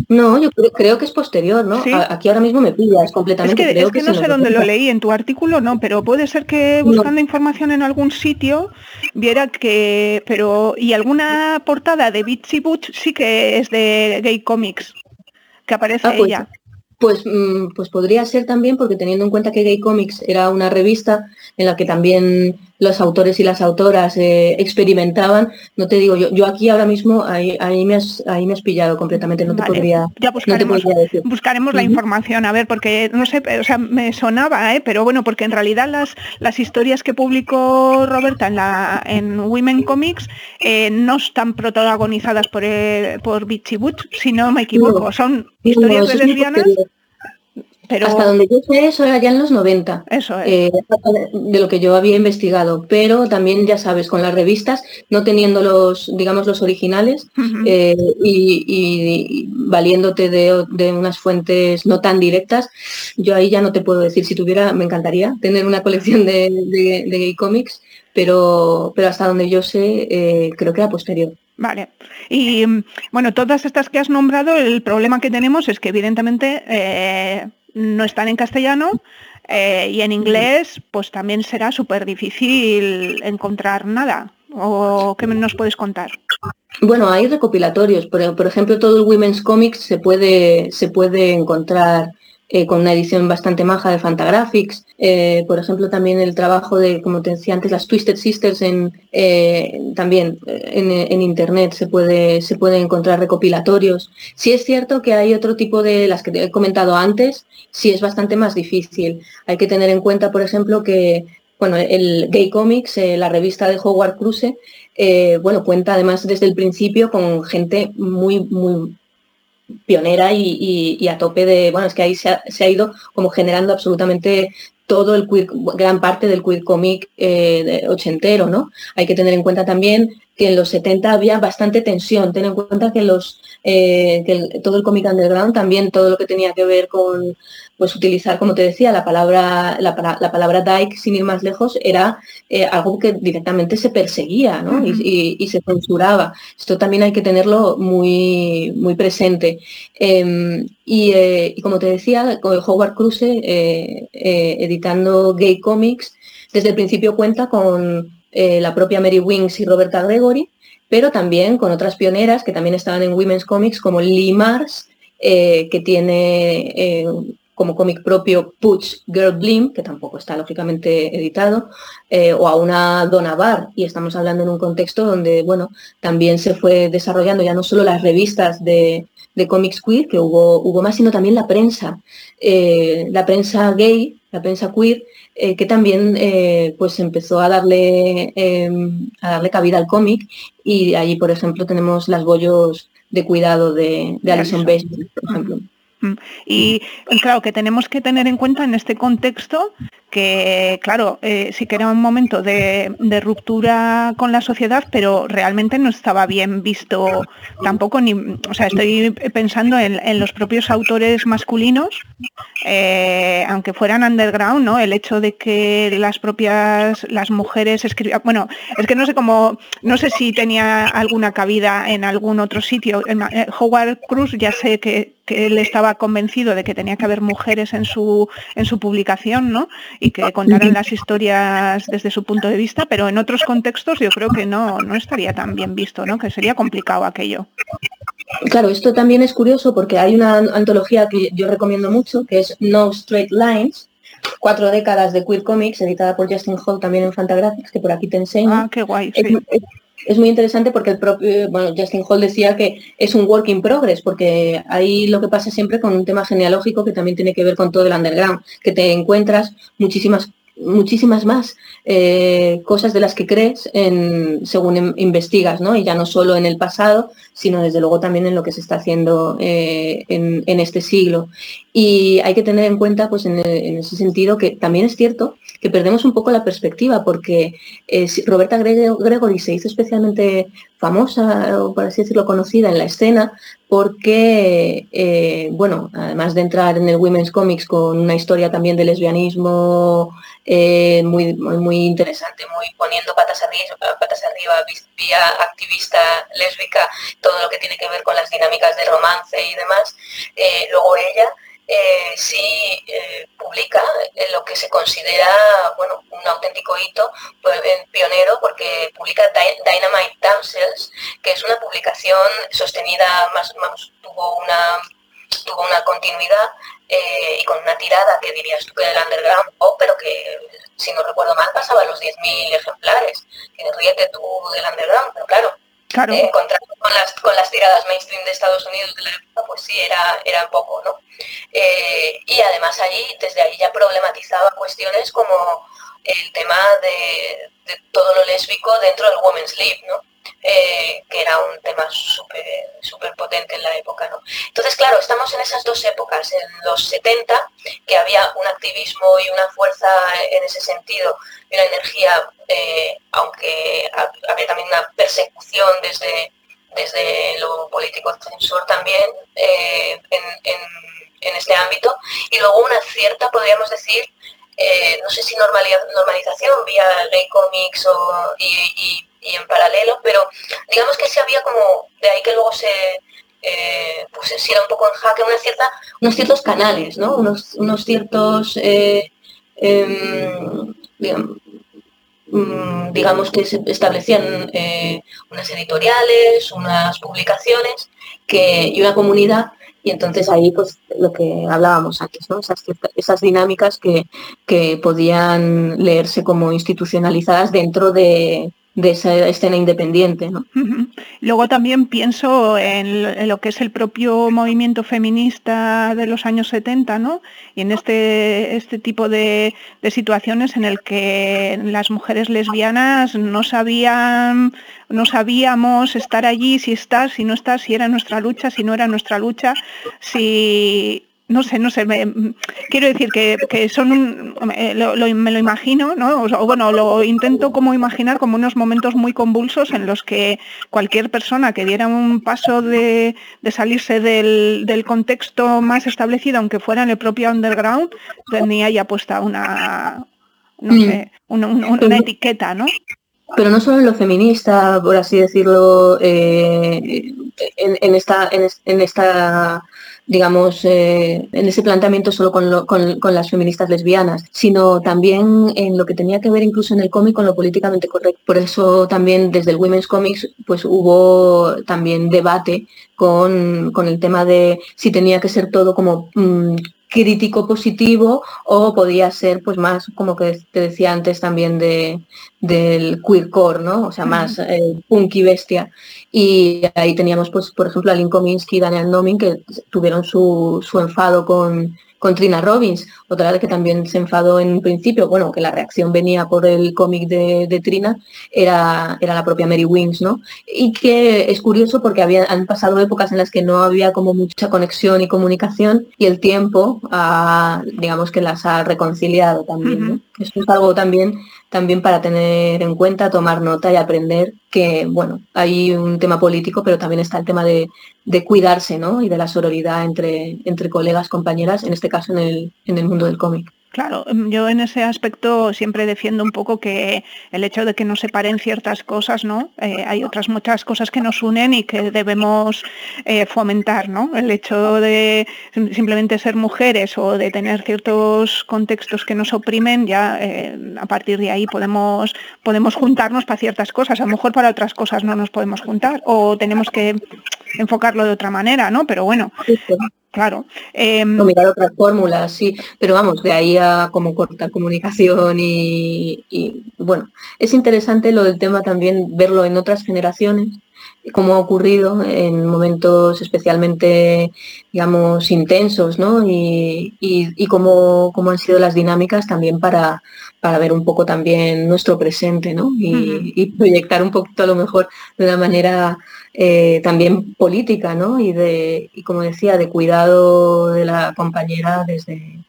No, yo creo, que es posterior, ¿no? Aquí ahora mismo me pillas completamente. Es que, es que, no sé dónde lo leí, en tu artículo no, pero puede ser que buscando información en algún sitio viera que, pero, y alguna portada de Bitsy Butch sí que es de Gay Comics, que aparece ah, pues ella. Pues, mm, pues podría ser también, porque teniendo en cuenta que Gay Comics era una revista en la que también los autores y las autoras eh, experimentaban, no te digo, yo, yo aquí ahora mismo ahí, ahí, me has, ahí me has pillado completamente, no te podría, ya buscaremos, buscaremos la información, a ver, porque no sé, o sea, me sonaba, ¿eh? pero bueno, porque en realidad las, las historias que publicó Roberta en, la, en Women Comics eh, no están protagonizadas por, por Bitchy Butch, si no me equivoco, son historias de lesbianas. Hasta donde yo sé, eso era ya en los 90, eso eh, de lo que yo había investigado, pero también ya sabes, con las revistas, no teniendo los, digamos, los originales eh, y, valiéndote de, unas fuentes no tan directas, yo ahí ya no te puedo decir, si tuviera, me encantaría tener una colección de, gay comics, pero, pero hasta donde yo sé, eh, creo que era posterior. Vale. Y mm, bueno, todas estas que has nombrado, el problema que tenemos es que evidentemente no están en castellano eh, y en inglés pues también será súper difícil encontrar nada. ¿O qué nos puedes contar? Bueno, hay recopilatorios. Por, por ejemplo, todo el Women's Comics se puede, se puede encontrar eh, con una edición bastante maja de Fantagraphics. Eh, por ejemplo, también el trabajo de, como te decía antes, las Twisted Sisters en, eh, también en, Internet se puede, se puede encontrar recopilatorios. Sí es cierto que hay otro tipo de, las que te he comentado antes, sí es bastante más difícil. Hay que tener en cuenta, por ejemplo, que bueno, el Gay Comics, la revista de Howard Cruise, bueno, cuenta además desde el principio con gente muy, muy pionera y, a tope de, bueno, es que ahí se ha, ido como generando absolutamente todo el gran parte del queer comic eh, ochentero, ¿no? Hay que tener en cuenta también que en los 70 había bastante tensión, ten en cuenta que los eh, que todo el cómic underground, también todo lo que tenía que ver con pues utilizar, como te decía, la palabra, la, palabra dyke, sin ir más lejos, era eh, algo que directamente se perseguía y, se censuraba. Esto también hay que tenerlo muy, muy presente. Em, eh, y, como te decía, con Howard Cruise, editando gay comics, desde el principio cuenta con la propia Mary Wings y Roberta Gregory, pero también con otras pioneras que también estaban en Women's Comics, como Lee Mars, eh, que tiene eh, como cómic propio Putz Girl Blim, que tampoco está lógicamente editado, eh, o a una Donna Barr, y estamos hablando en un contexto donde, bueno, también se fue desarrollando ya no solo las revistas de, de cómics queer, que hubo, hubo más, sino también la prensa, la prensa gay, la prensa queer, eh, que también eh, pues empezó a darle, em, a darle cabida al cómic y allí, por ejemplo, tenemos las bollos de cuidado de, de Alison Base, por ejemplo. Mm. Y claro, que tenemos que tener en cuenta en este contexto que, claro, eh, sí que era un momento de, ruptura con la sociedad, pero realmente no estaba bien visto tampoco, ni, o sea, estoy pensando en, los propios autores masculinos, eh, aunque fueran underground, ¿no? El hecho de que las propias, las mujeres escribían, bueno, es que no sé cómo, no sé si tenía alguna cabida en algún otro sitio. Eh, Howard Cruz ya sé que, que él estaba convencido de que tenía que haber mujeres en su, en su publicación, ¿no? Y que contaran las historias desde su punto de vista, pero en otros contextos yo creo que no, no estaría tan bien visto, ¿no? Que sería complicado aquello. Claro, esto también es curioso porque hay una antología que yo recomiendo mucho, que es No Straight Lines, cuatro décadas de queer comics, editada por Justin Hall también en Fantagraphics, que por aquí te enseño. Ah, qué guay. Es, muy interesante porque el propio, bueno, Justin Hall decía que es un work in progress, porque ahí lo que pasa siempre con un tema genealógico que también tiene que ver con todo el underground, que te encuentras muchísimas muchísimas más eh, cosas de las que crees según investigas, ¿no? Y ya no solo en el pasado, sino desde luego también en lo que se está haciendo eh, en, este siglo. Y hay que tener en cuenta, pues en, ese sentido, que también es cierto que perdemos un poco la perspectiva, porque eh, Roberta Gregory se hizo especialmente famosa, o por así decirlo, conocida en la escena, porque, eh, bueno, además de entrar en el Women's Comics con una historia también de lesbianismo eh, muy, muy, interesante, muy poniendo patas arriba, patas arriba, vía activista lésbica, todo lo que tiene que ver con las dinámicas de romance y demás, luego ella eh, sí eh, publica lo que se considera bueno, un auténtico hito pues, pionero porque publica Dynamite Damsels, que es una publicación sostenida, más, tuvo, una, tuvo una continuidad eh, y con una tirada que dirías tú que del underground, oh, pero que si no recuerdo mal pasaba los 10.000 ejemplares. Que ríete tú del underground, pero claro, Claro. Eh, con las, con las tiradas mainstream de Estados Unidos de la época, pues sí, era, era poco, ¿no? Eh, y además allí, desde ahí ya problematizaba cuestiones como el tema de, todo lo lésbico dentro del Women's League, ¿no? Eh, que era un tema súper potente en la época. ¿no? Entonces, claro, estamos en esas dos épocas, en los 70, que había un activismo y una fuerza en ese sentido, y una energía, eh, aunque había también una persecución desde, desde lo político censor también eh, en, este ámbito, y luego una cierta, podríamos decir, no sé si normalización vía gay comics o, en paralelo, pero digamos que sí había como, de ahí que luego se, eh, pues se era un poco en jaque una cierta, unos ciertos canales, ¿no? Unos, unos ciertos, eh, em, mm, digamos, que se establecían eh, unas editoriales, unas publicaciones que, y una comunidad y entonces ahí pues lo que hablábamos antes, ¿no? esas, esas dinámicas que, que podían leerse como institucionalizadas dentro de, de esa escena independiente. ¿no? Luego también pienso en, lo que es el propio movimiento feminista de los años 70, ¿no? Y en este, este tipo de, situaciones en el que las mujeres lesbianas no sabían, no sabíamos estar allí, si estás, si no estás, si era nuestra lucha, si no era nuestra lucha, si no sé, no sé, quiero decir que, son un, me lo imagino, ¿no? O, bueno, lo intento como imaginar como unos momentos muy convulsos en los que cualquier persona que diera un paso de, salirse del, contexto más establecido, aunque fuera en el propio underground, tenía ya puesta una, no mm. sé, una, etiqueta, ¿no? Pero no solo en lo feminista, por así decirlo, eh, en, esta, en esta digamos, eh, en ese planteamiento solo con, las feministas lesbianas, sino también en lo que tenía que ver incluso en el cómic con lo políticamente correcto. Por eso también desde el Women's Comics pues hubo también debate con, el tema de si tenía que ser todo como mm, crítico positivo o podía ser pues más como que te decía antes también de del queercore, ¿no? O sea, más eh, punky bestia. Y ahí teníamos pues por ejemplo a Lynn Kominsky y Daniel Nomin que tuvieron su, su enfado con, con Trina Robbins, otra vez que también se enfadó en un principio, bueno, que la reacción venía por el cómic de, Trina, era, era la propia Mary Wings, ¿no? Y que es curioso porque había, han pasado épocas en las que no había como mucha conexión y comunicación y el tiempo, digamos que las ha reconciliado también, ¿no? Eso es algo también también para tener en cuenta, tomar nota y aprender que, bueno, hay un tema político, pero también está el tema de, cuidarse, ¿no? Y de la sororidad entre, entre colegas, compañeras, en este caso en el, en el mundo del cómic. Claro, em, yo en ese aspecto siempre defiendo un poco que el hecho de que nos separen ciertas cosas, ¿no? Eh, hay otras muchas cosas que nos unen y que debemos eh, fomentar, ¿no? El hecho de simplemente ser mujeres o de tener ciertos contextos que nos oprimen, ya eh, a partir de ahí podemos, podemos juntarnos para ciertas cosas. A lo mejor para otras cosas no nos podemos juntar o tenemos que enfocarlo de otra manera, ¿no? Pero bueno, Claro. O mirar otras fórmulas, sí. Pero vamos, de ahí a como cortar comunicación y, bueno, es interesante lo del tema también verlo en otras generaciones como ha ocurrido en momentos especialmente, digamos, intensos, ¿no? Y, y, cómo, han sido las dinámicas también para, para, ver un poco también nuestro presente, ¿no? Y, proyectar un poquito a lo mejor de una manera eh, también política, ¿no? Y, de, y como decía, de cuidado de la compañera desde,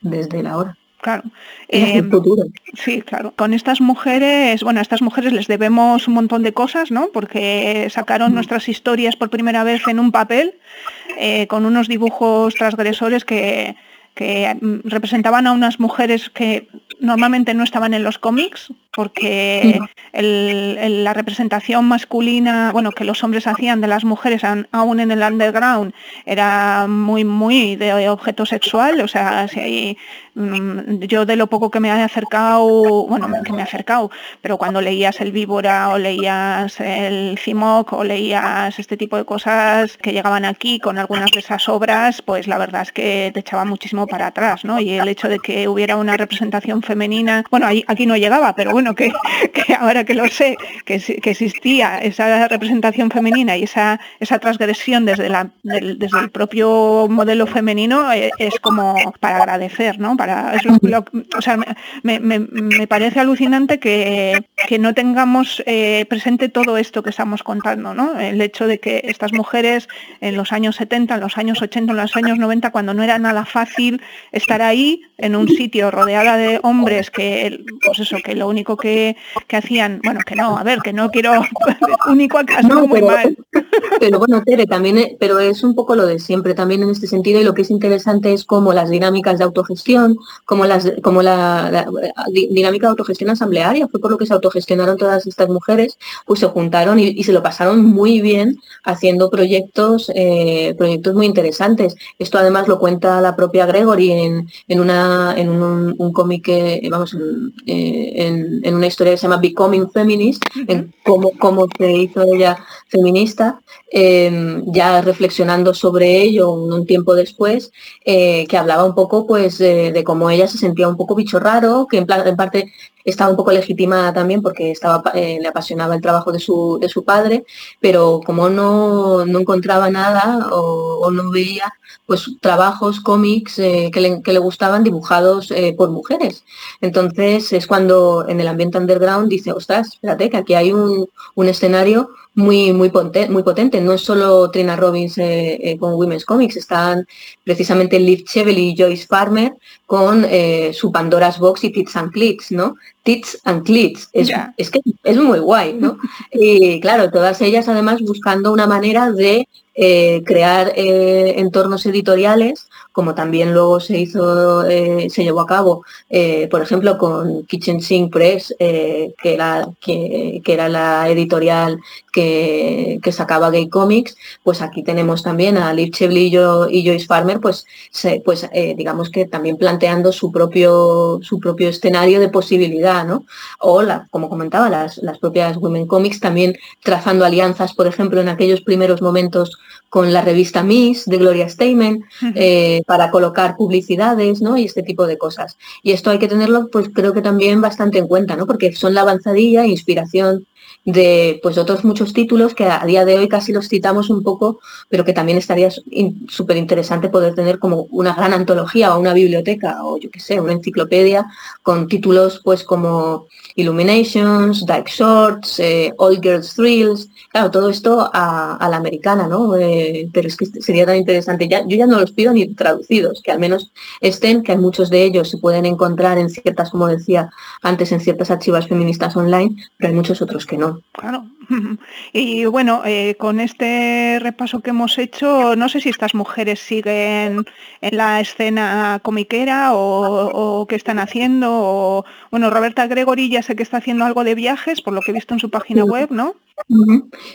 desde la hora. Claro. Em, sí, claro. Con estas mujeres, bueno, a estas mujeres les debemos un montón de cosas, ¿no? Porque sacaron nuestras historias por primera vez en un papel, eh, con unos dibujos transgresores que, que mm, representaban a unas mujeres que normalmente no estaban en los cómics, porque la representación masculina, bueno, que los hombres hacían de las mujeres aún en el underground era muy, muy de objeto sexual, o sea, si hay, mm, yo de lo poco que me he acercado, bueno, que me he acercado, pero cuando leías el víbora o leías el Cimoc o leías este tipo de cosas que llegaban aquí con algunas de esas obras, pues la verdad es que te echaba muchísimo para atrás, ¿no? Y el hecho de que hubiera una representación femenina, bueno, aquí no llegaba, pero bueno, que, ahora que lo sé, que, existía esa representación femenina y esa, esa transgresión desde, la, desde el propio modelo femenino eh, es, como para agradecer, ¿no? O sea, me, parece alucinante que, no tengamos eh, presente todo esto que estamos contando, ¿no? El hecho de que estas mujeres en los años 70, en los años 80, en los años 90, cuando no era nada fácil estar ahí en un sitio rodeada de hombres que, pues eso, que lo único que, hacían, bueno, que no, a ver, que no quiero único acaso no, muy mal. Pero bueno, Tere, también, pero es un poco lo de siempre también en este sentido y lo que es interesante es como las dinámicas de autogestión, como las como la, dinámica de autogestión asamblearia, fue por lo que se autogestionaron todas estas mujeres, pues se juntaron y, se lo pasaron muy bien haciendo proyectos, eh, proyectos muy interesantes. Esto además lo cuenta la propia Gregory en, en una en un, cómic que vamos eh, en, en, una historia que se llama Becoming Feminist, en cómo, cómo se hizo ella feminista, em, ya reflexionando sobre ello un, tiempo después, eh, que hablaba un poco pues de, cómo ella se sentía un poco bicho raro, que en, en parte estaba un poco legitimada también porque eh, le apasionaba el trabajo de su, de su padre, pero como no, no encontraba nada o, no veía pues trabajos, cómics eh, que, le, que, le, gustaban dibujados eh, por mujeres. Entonces es cuando en el ambiente underground dice, ostras, espérate, que aquí hay un, un escenario muy, muy, potente, muy potente. No es solo Trina Robbins eh, eh, con Women's Comics, están precisamente Liv Chevel y Joyce Farmer con eh, su Pandora's Box y Tits and Clits, ¿no? Tits and Clits. Es, es que es muy guay, ¿no? y claro, todas ellas además buscando una manera de crear entornos editoriales como también luego se hizo, eh, se llevó a cabo, eh, por ejemplo, con Kitchen Sink Press, eh, que, era, que, era la editorial que, sacaba Gay Comics, pues aquí tenemos también a Liv Cheblillo y Joyce Farmer, pues, pues digamos que también planteando su propio, su propio escenario de posibilidad, ¿no? O, la, como comentaba, las, las propias Women Comics también trazando alianzas, por ejemplo, en aquellos primeros momentos con la revista Miss de Gloria Steinem eh, para colocar publicidades ¿no? y este tipo de cosas. Y esto hay que tenerlo, pues creo que también bastante en cuenta, ¿no? porque son la avanzadilla, inspiración de pues otros muchos títulos que a día de hoy casi los citamos un poco, pero que también estaría súper interesante poder tener como una gran antología o una biblioteca o yo qué sé, una enciclopedia con títulos pues como Illuminations, Dark Shorts, eh, All Girls Thrills, claro, todo esto a, la americana, ¿no? Eh, pero es que sería tan interesante. Ya, yo ya no los pido ni traducidos, que al menos estén, que hay muchos de ellos se pueden encontrar en ciertas, como decía antes, en ciertas archivas feministas online, pero hay muchos otros que no. Claro. Y bueno, eh, con este repaso que hemos hecho, no sé si estas mujeres siguen en la escena comiquera o, qué están haciendo. O, bueno, Roberta Gregory ya sé que está haciendo algo de viajes, por lo que he visto en su página web, ¿no?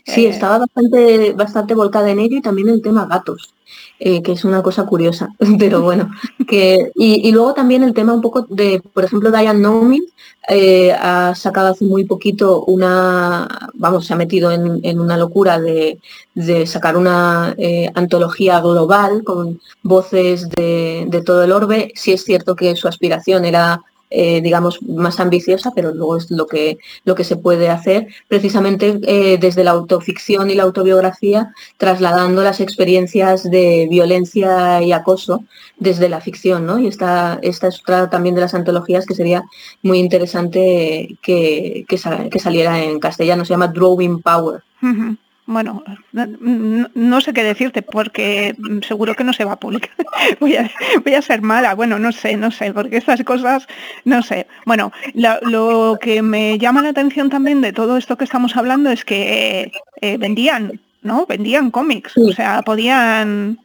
Sí, eh, estaba bastante, bastante volcada en ello y también el tema gatos. Eh, que es una cosa curiosa, pero bueno. Que, y, luego también el tema un poco de, por ejemplo, Diane Nomin eh, ha sacado hace muy poquito una, vamos, se ha metido en, una locura de, sacar una eh, antología global con voces de, de, todo el orbe. Sí es cierto que su aspiración era eh, digamos, más ambiciosa, pero luego es lo que, lo que se puede hacer precisamente eh, desde la autoficción y la autobiografía, trasladando las experiencias de violencia y acoso desde la ficción, ¿no? Y esta, esta es también de las antologías que sería muy interesante que, que, saliera en castellano, se llama Drawing Power. Bueno, no, sé qué decirte porque seguro que no se va a publicar. voy, a, voy a ser mala. Bueno, no sé, no sé, porque estas cosas, no sé. Bueno, lo, que me llama la atención también de todo esto que estamos hablando es que eh, vendían, ¿no? Vendían cómics. O sea, podían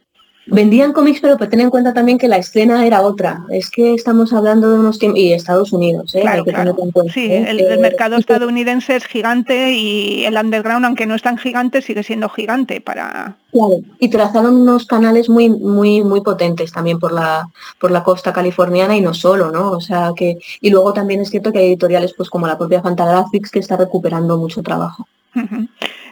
Vendían cómics, pero ten en cuenta también que la escena era otra. Es que estamos hablando de unos tiempos... Y Estados Unidos, ¿eh? Sí, ¿eh? el, mercado estadounidense es gigante y el underground, aunque no es tan gigante, sigue siendo gigante para... Claro, y trazaron unos canales muy, muy, muy potentes también por la, por la costa californiana y no solo, ¿no? O sea que... Y luego también es cierto que hay editoriales pues como la propia Fantagraphics que está recuperando mucho trabajo.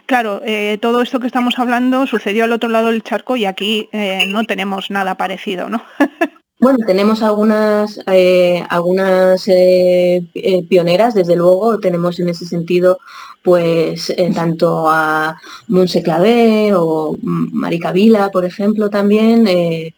Claro, eh, todo esto que estamos hablando sucedió al otro lado del charco y aquí eh, no tenemos nada parecido, ¿no? Bueno, tenemos algunas, eh, algunas pioneras, desde luego, tenemos en ese sentido pues tanto a Monse Clavé o Marica Vila, por ejemplo, también.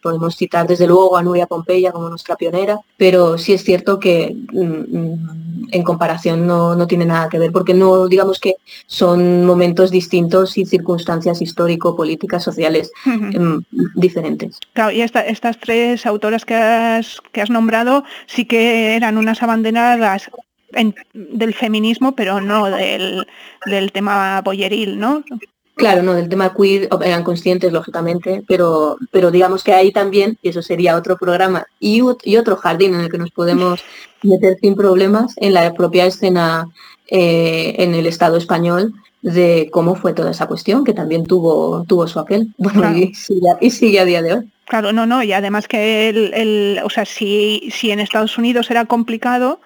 podemos citar desde luego a Nuria Pompeya como nuestra pionera, pero sí es cierto que mm, mm, en comparación no, no, tiene nada que ver, porque no, digamos que son momentos distintos y circunstancias histórico-políticas, sociales em, diferentes. Claro, y estas tres autoras que has, que has nombrado sí que eran unas abanderadas del feminismo, pero no del, del tema boyeril, ¿no? Claro, no, del tema queer eran conscientes, lógicamente, pero, pero digamos que ahí también, y eso sería otro programa y, y otro jardín en el que nos podemos meter sin problemas en la propia escena eh, en el Estado español de cómo fue toda esa cuestión, que también tuvo, tuvo su aquel. Bueno, y, sigue, a día de hoy. Claro, no, no, y además que el, o sea, si, si en Estados Unidos era complicado,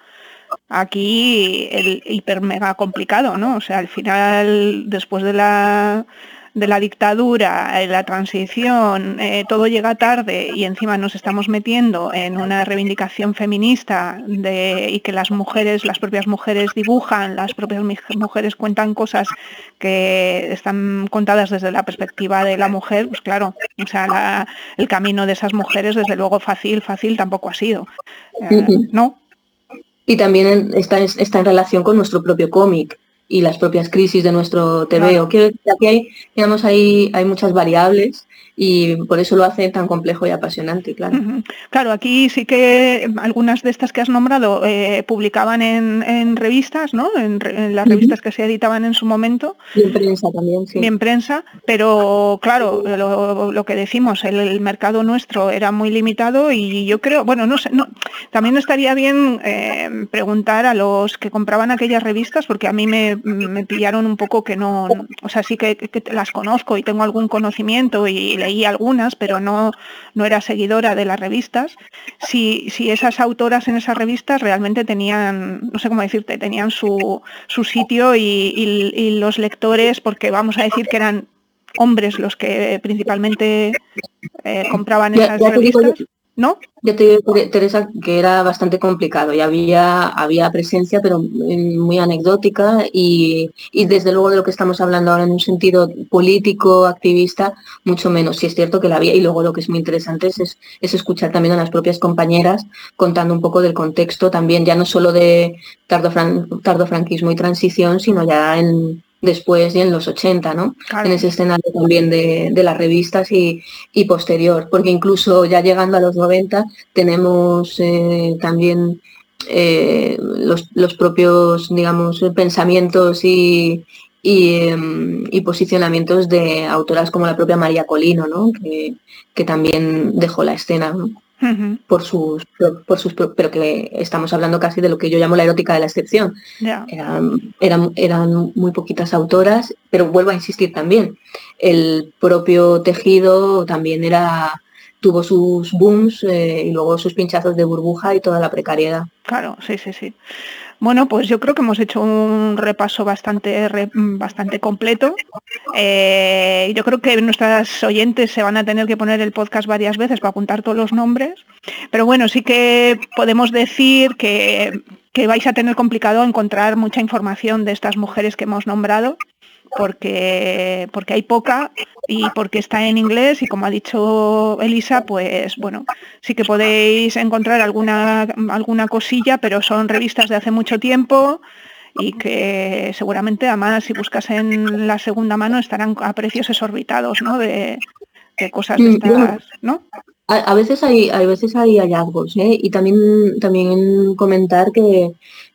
aquí el hiper mega complicado, ¿no? O sea, al final, después de la de la dictadura, la transición, eh, todo llega tarde y encima nos estamos metiendo en una reivindicación feminista de, y que las mujeres, las propias mujeres dibujan, las propias mujeres cuentan cosas que están contadas desde la perspectiva de la mujer, pues claro, o sea, el camino de esas mujeres desde luego fácil, fácil tampoco ha sido, eh, ¿no? Y también está, está en relación con nuestro propio cómic y las propias crisis de nuestro TV. Quiero decir, aquí hay, digamos, hay, hay muchas variables y por eso lo hace tan complejo y apasionante, claro. Claro, aquí sí que algunas de estas que has nombrado eh, publicaban en, revistas, ¿no? En, las revistas que se editaban en su momento. Y en prensa también, sí. Y en prensa, pero claro, lo, que decimos, el, mercado nuestro era muy limitado y yo creo, bueno, no sé, no, también estaría bien eh, preguntar a los que compraban aquellas revistas, porque a mí me, pillaron un poco que no, o sea, sí que, las conozco y tengo algún conocimiento y algunas, pero no, no era seguidora de las revistas, si, si esas autoras en esas revistas realmente tenían, no sé cómo decirte, tenían su, su sitio y, los lectores, porque vamos a decir que eran hombres los que principalmente eh, compraban esas revistas. Yo te digo, Teresa, que era bastante complicado y había, había presencia, pero muy anecdótica y, desde luego de lo que estamos hablando ahora en un sentido político, activista, mucho menos. Si es cierto que la había y luego lo que es muy interesante es, es, escuchar también a las propias compañeras contando un poco del contexto también, ya no solo de tardo, tardo franquismo y transición, sino ya en, después y en los 80, ¿no? En ese escenario también de, las revistas y, posterior, porque incluso ya llegando a los 90 tenemos eh, también eh, los, propios, digamos, pensamientos y, em, y, posicionamientos de autoras como la propia María Colino, ¿no? Que, que también dejó la escena, ¿no? Por sus por sus pero que estamos hablando casi de lo que yo llamo la erótica de la excepción. Eran, eran, muy poquitas autoras pero vuelvo a insistir también el propio tejido también era tuvo sus booms eh, y luego sus pinchazos de burbuja y toda la precariedad. Claro sí sí sí Bueno, pues yo creo que hemos hecho un repaso bastante, bastante completo. Eh, yo creo que nuestras oyentes se van a tener que poner el podcast varias veces para apuntar todos los nombres. Pero bueno, sí que podemos decir que, que vais a tener complicado encontrar mucha información de estas mujeres que hemos nombrado porque, porque hay poca y porque está en inglés y como ha dicho Elisa, pues bueno, sí que podéis encontrar alguna, alguna cosilla, pero son revistas de hace mucho tiempo y que seguramente además si buscas en la segunda mano estarán a precios exorbitados, ¿no? De, cosas de estas, ¿no? A, veces hay, a veces hay hallazgos, ¿eh? Y también, también comentar que,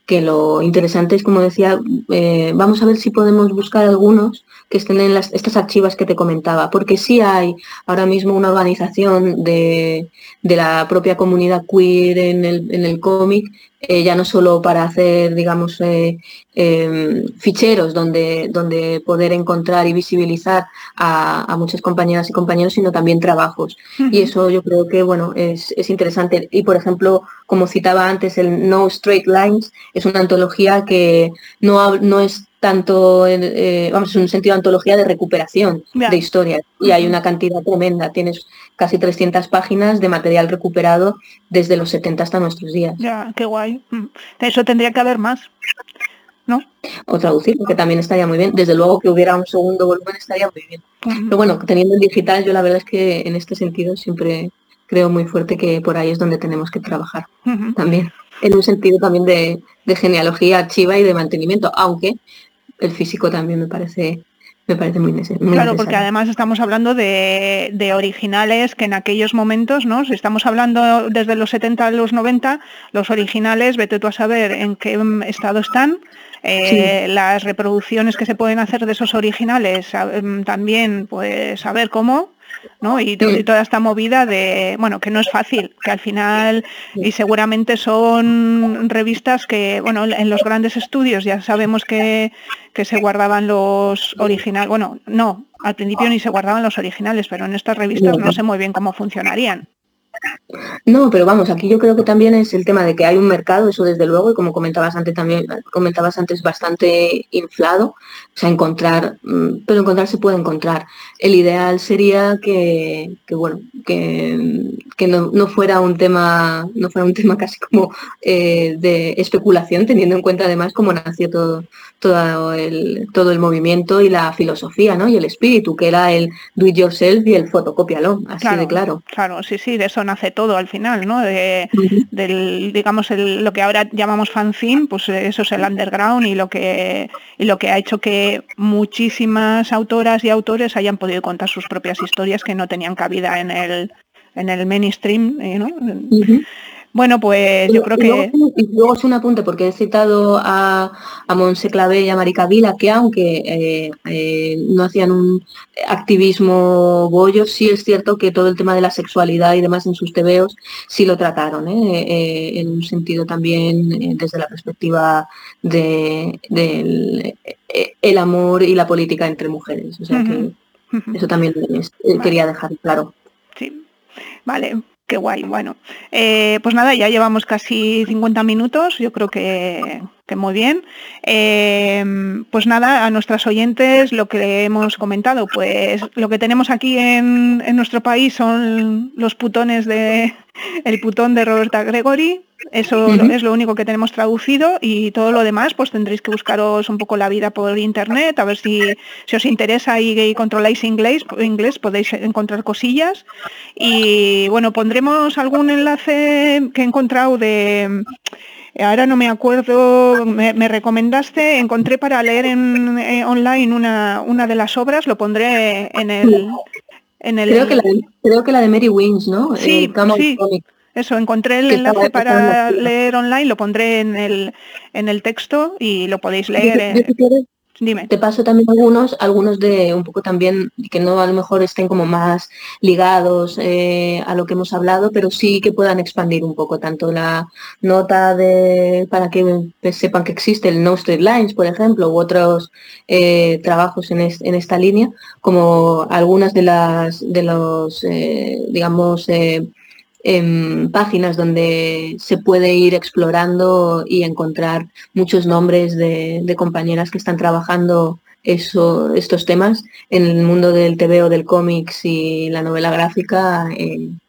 que lo interesante es, como decía, eh, vamos a ver si podemos buscar algunos que estén en las, estas archivas que te comentaba, porque sí hay ahora mismo una organización de, la propia comunidad queer en el, en el cómic, eh, ya no solo para hacer, digamos, eh, em, ficheros donde, donde poder encontrar y visibilizar a, muchas compañeras y compañeros, sino también trabajos. Y eso yo creo que, bueno, es, es interesante. Y, por ejemplo, como citaba antes, el No Straight Lines es una antología que no, no es tanto, eh, vamos, en un sentido de antología de recuperación de historias. Y hay una cantidad tremenda. Tienes casi 300 páginas de material recuperado desde los 70 hasta nuestros días. Ya, qué guay. Mm. Eso tendría que haber más. ¿No? O traducir, que también estaría muy bien. Desde luego que hubiera un segundo volumen estaría muy bien. Pero bueno, teniendo el digital, yo la verdad es que en este sentido siempre creo muy fuerte que por ahí es donde tenemos que trabajar también, en un sentido también de, genealogía archiva y de mantenimiento, aunque el físico también me parece me parece muy, necesario. Claro, porque además estamos hablando de, originales que en aquellos momentos, ¿no? Si estamos hablando desde los 70 a los 90, los originales, vete tú a saber en qué estado están. Eh, las reproducciones que se pueden hacer de esos originales también, pues saber cómo. ¿No? Y, toda esta movida de, bueno, que no es fácil, que al final, y seguramente son revistas que, bueno, en los grandes estudios ya sabemos que, que se guardaban los originales, bueno, no, al principio ni se guardaban los originales, pero en estas revistas no sé muy bien cómo funcionarían. No, pero vamos, aquí yo creo que también es el tema de que hay un mercado, eso desde luego, y como comentabas antes también, comentabas antes, bastante inflado. O sea, encontrar, mm, pero encontrar se puede encontrar. El ideal sería que, bueno, que, que no, fuera un tema, no fuera un tema casi como eh, de especulación, teniendo en cuenta además cómo nació todo, todo el, todo el movimiento y la filosofía, ¿no? Y el espíritu, que era el do it yourself y el fotocópialo, así de claro. Claro, sí, sí, de eso hace todo al final, ¿no? De, del, digamos, el, lo que ahora llamamos fanzine, pues eso es el underground y lo que y lo que ha hecho que muchísimas autoras y autores hayan podido contar sus propias historias que no tenían cabida en el en el mainstream, ¿eh? ¿no? Bueno, pues yo creo que... Y luego es un apunte, porque he citado a, a Monse Clavé y a Marica Vila, que aunque eh, eh, no hacían un activismo bollo, sí es cierto que todo el tema de la sexualidad y demás en sus tebeos sí lo trataron, ¿eh? en un sentido también desde la perspectiva del de, el amor y la política entre mujeres. O sea que eso también quería dejar claro. Sí, vale. Qué guay, bueno. Eh, pues nada, ya llevamos casi 50 minutos, yo creo que, muy bien. Eh, pues nada, a nuestras oyentes lo que hemos comentado, pues lo que tenemos aquí en, en nuestro país son los putones de el putón de Roberta Gregory, eso es lo único que tenemos traducido y todo lo demás pues tendréis que buscaros un poco la vida por internet, a ver si, si os interesa y, controláis inglés, inglés, podéis encontrar cosillas. Y bueno, pondremos algún enlace que he encontrado de ahora no me acuerdo, me, recomendaste, encontré para leer en eh, online una, una de las obras, lo pondré en el... En el... Creo, que la, creo que la de Mary Wings, ¿no? Sí, sí. Eso, encontré el enlace para leer online, lo pondré en el, en el texto y lo podéis leer. Dime. Te paso también algunos, algunos de un poco también que no a lo mejor estén como más ligados eh, a lo que hemos hablado, pero sí que puedan expandir un poco tanto la nota de para que sepan que existe el No Straight Lines, por ejemplo, u otros eh, trabajos en, esta línea, como algunas de las de los eh, digamos em, páginas donde se puede ir explorando y encontrar muchos nombres de, compañeras que están trabajando eso, estos temas en el mundo del TV o del cómics y la novela gráfica en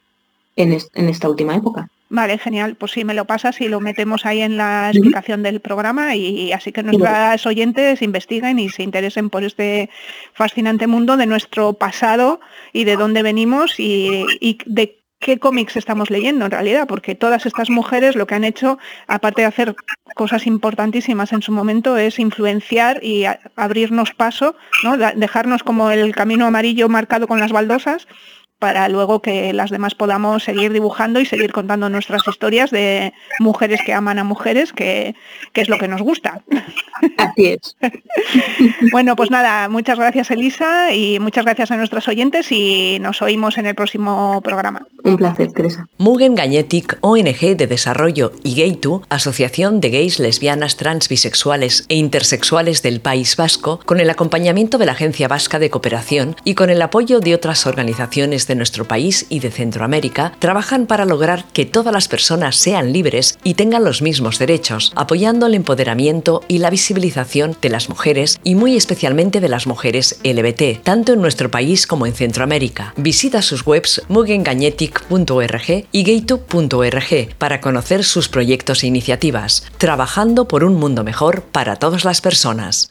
esta última época. Vale, genial. Pues sí, me lo pasas y lo metemos ahí en la explicación del programa y así que nuestras oyentes investiguen y se interesen por este fascinante mundo de nuestro pasado y de dónde venimos y, de qué cómics estamos leyendo en realidad, porque todas estas mujeres lo que han hecho, aparte de hacer cosas importantísimas en su momento, es influenciar y abrirnos paso, ¿no? dejarnos como el camino amarillo marcado con las baldosas para luego que las demás podamos seguir dibujando y seguir contando nuestras historias de mujeres que aman a mujeres, que, es lo que nos gusta. Así es. bueno, pues nada, muchas gracias Elisa y muchas gracias a nuestros oyentes y nos oímos en el próximo programa. Un placer, Teresa. Mugen Gagnetic, ONG de Desarrollo y Gaytu, Asociación de Gays, Lesbianas, Trans, Bisexuales e Intersexuales del País Vasco, con el acompañamiento de la Agencia Vasca de Cooperación y con el apoyo de otras organizaciones nuestro país y de Centroamérica trabajan para lograr que todas las personas sean libres y tengan los mismos derechos, apoyando el empoderamiento y la visibilización de las mujeres y muy especialmente de las mujeres LBT, tanto en nuestro país como en Centroamérica. Visita sus webs mugengañetic.org y gaytube.org para conocer sus proyectos e iniciativas, trabajando por un mundo mejor para todas las personas.